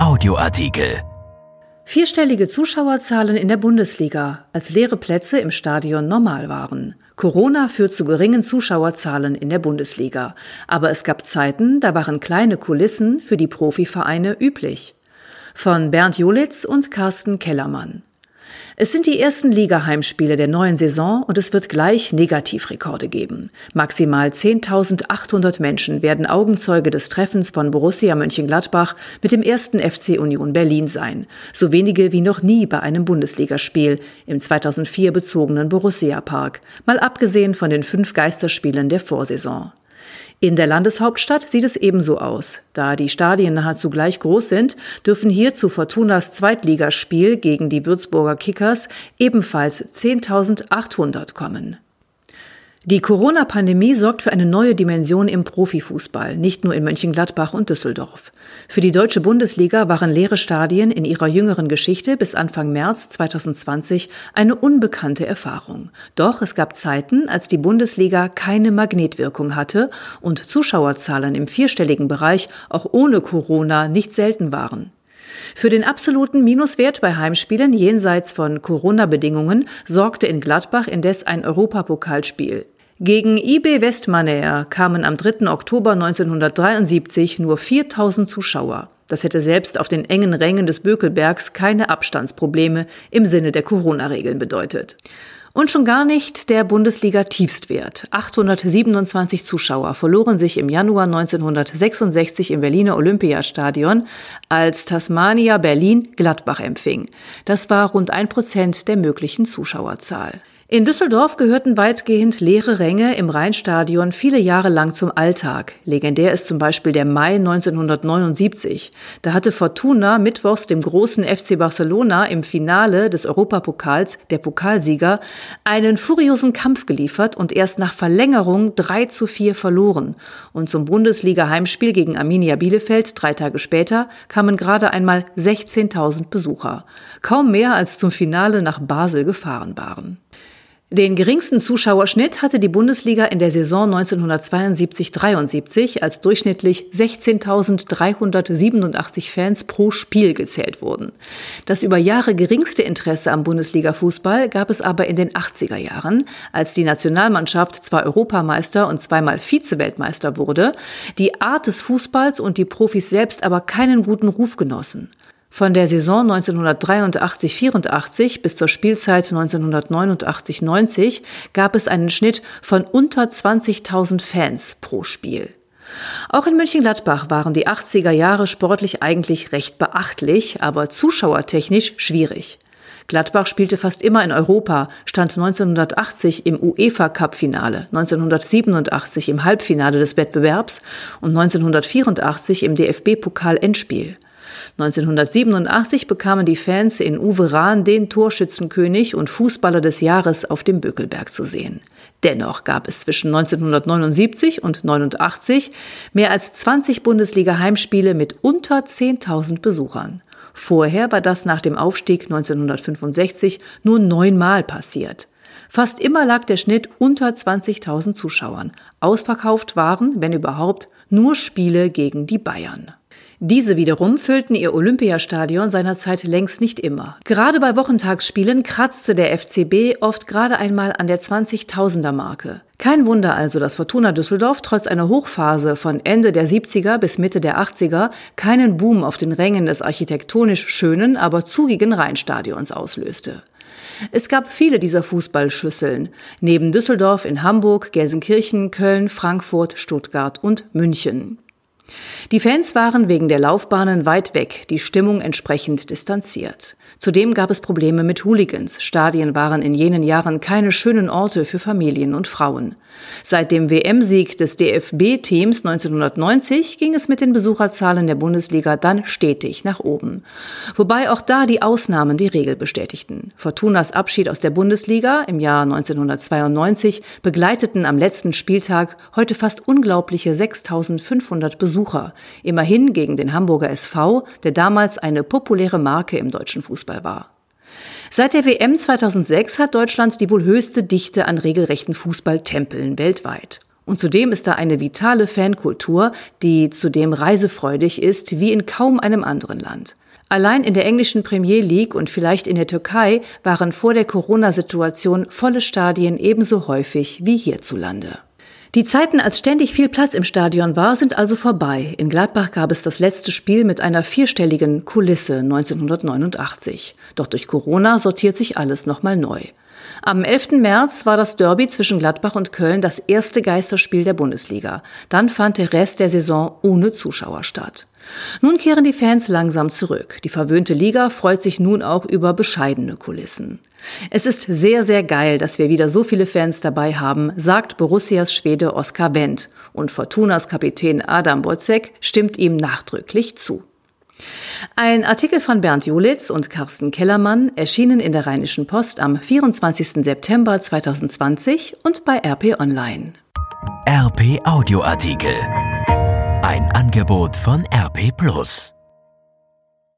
Audioartikel. Vierstellige Zuschauerzahlen in der Bundesliga, als leere Plätze im Stadion normal waren. Corona führt zu geringen Zuschauerzahlen in der Bundesliga. Aber es gab Zeiten, da waren kleine Kulissen für die Profivereine üblich. Von Bernd Jolitz und Carsten Kellermann. Es sind die ersten Ligaheimspiele der neuen Saison und es wird gleich Negativrekorde geben. Maximal 10.800 Menschen werden Augenzeuge des Treffens von Borussia Mönchengladbach mit dem ersten FC Union Berlin sein. So wenige wie noch nie bei einem Bundesligaspiel im 2004 bezogenen Borussia Park. Mal abgesehen von den fünf Geisterspielen der Vorsaison. In der Landeshauptstadt sieht es ebenso aus. Da die Stadien nahezu gleich groß sind, dürfen hier zu Fortunas Zweitligaspiel gegen die Würzburger Kickers ebenfalls 10.800 kommen. Die Corona-Pandemie sorgt für eine neue Dimension im Profifußball, nicht nur in Mönchengladbach und Düsseldorf. Für die deutsche Bundesliga waren leere Stadien in ihrer jüngeren Geschichte bis Anfang März 2020 eine unbekannte Erfahrung. Doch es gab Zeiten, als die Bundesliga keine Magnetwirkung hatte und Zuschauerzahlen im vierstelligen Bereich auch ohne Corona nicht selten waren. Für den absoluten Minuswert bei Heimspielen jenseits von Corona-Bedingungen sorgte in Gladbach indes ein Europapokalspiel. Gegen IB Westmaner kamen am 3. Oktober 1973 nur 4000 Zuschauer. Das hätte selbst auf den engen Rängen des Bökelbergs keine Abstandsprobleme im Sinne der Corona-Regeln bedeutet. Und schon gar nicht der Bundesliga-Tiefstwert. 827 Zuschauer verloren sich im Januar 1966 im Berliner Olympiastadion, als Tasmania Berlin Gladbach empfing. Das war rund ein Prozent der möglichen Zuschauerzahl. In Düsseldorf gehörten weitgehend leere Ränge im Rheinstadion viele Jahre lang zum Alltag. Legendär ist zum Beispiel der Mai 1979. Da hatte Fortuna mittwochs dem großen FC Barcelona im Finale des Europapokals, der Pokalsieger, einen furiosen Kampf geliefert und erst nach Verlängerung 3 zu 4 verloren. Und zum Bundesliga-Heimspiel gegen Arminia Bielefeld drei Tage später kamen gerade einmal 16.000 Besucher. Kaum mehr als zum Finale nach Basel gefahren waren. Den geringsten Zuschauerschnitt hatte die Bundesliga in der Saison 1972-73, als durchschnittlich 16.387 Fans pro Spiel gezählt wurden. Das über Jahre geringste Interesse am Bundesliga-Fußball gab es aber in den 80er Jahren, als die Nationalmannschaft zwar Europameister und zweimal Vize-Weltmeister wurde, die Art des Fußballs und die Profis selbst aber keinen guten Ruf genossen. Von der Saison 1983-84 bis zur Spielzeit 1989-90 gab es einen Schnitt von unter 20.000 Fans pro Spiel. Auch in Mönchengladbach waren die 80er Jahre sportlich eigentlich recht beachtlich, aber zuschauertechnisch schwierig. Gladbach spielte fast immer in Europa, stand 1980 im UEFA Cup Finale, 1987 im Halbfinale des Wettbewerbs und 1984 im DFB Pokal Endspiel. 1987 bekamen die Fans in Uwe Rahn den Torschützenkönig und Fußballer des Jahres auf dem Bökelberg zu sehen. Dennoch gab es zwischen 1979 und 89 mehr als 20 Bundesliga-Heimspiele mit unter 10.000 Besuchern. Vorher war das nach dem Aufstieg 1965 nur neunmal passiert. Fast immer lag der Schnitt unter 20.000 Zuschauern. Ausverkauft waren, wenn überhaupt, nur Spiele gegen die Bayern. Diese wiederum füllten ihr Olympiastadion seinerzeit längst nicht immer. Gerade bei Wochentagsspielen kratzte der FCB oft gerade einmal an der 20.000er Marke. Kein Wunder also, dass Fortuna Düsseldorf trotz einer Hochphase von Ende der 70er bis Mitte der 80er keinen Boom auf den Rängen des architektonisch schönen, aber zugigen Rheinstadions auslöste. Es gab viele dieser Fußballschüsseln, neben Düsseldorf in Hamburg, Gelsenkirchen, Köln, Frankfurt, Stuttgart und München. Die Fans waren wegen der Laufbahnen weit weg, die Stimmung entsprechend distanziert. Zudem gab es Probleme mit Hooligans. Stadien waren in jenen Jahren keine schönen Orte für Familien und Frauen. Seit dem WM-Sieg des DFB-Teams 1990 ging es mit den Besucherzahlen der Bundesliga dann stetig nach oben. Wobei auch da die Ausnahmen die Regel bestätigten. Fortunas Abschied aus der Bundesliga im Jahr 1992 begleiteten am letzten Spieltag heute fast unglaubliche 6500 Besucher. Immerhin gegen den Hamburger SV, der damals eine populäre Marke im deutschen Fußball war. Seit der WM 2006 hat Deutschland die wohl höchste Dichte an regelrechten Fußballtempeln weltweit. Und zudem ist da eine vitale Fankultur, die zudem reisefreudig ist wie in kaum einem anderen Land. Allein in der englischen Premier League und vielleicht in der Türkei waren vor der Corona-Situation volle Stadien ebenso häufig wie hierzulande. Die Zeiten, als ständig viel Platz im Stadion war, sind also vorbei. In Gladbach gab es das letzte Spiel mit einer vierstelligen Kulisse 1989. Doch durch Corona sortiert sich alles nochmal neu. Am 11. März war das Derby zwischen Gladbach und Köln das erste Geisterspiel der Bundesliga. Dann fand der Rest der Saison ohne Zuschauer statt. Nun kehren die Fans langsam zurück. Die verwöhnte Liga freut sich nun auch über bescheidene Kulissen. Es ist sehr, sehr geil, dass wir wieder so viele Fans dabei haben, sagt Borussias Schwede Oskar Wendt. Und Fortunas Kapitän Adam Bozek stimmt ihm nachdrücklich zu. Ein Artikel von Bernd Julitz und Carsten Kellermann erschienen in der Rheinischen Post am 24. September 2020 und bei RP Online. RP Audioartikel. Ein Angebot von RP Plus.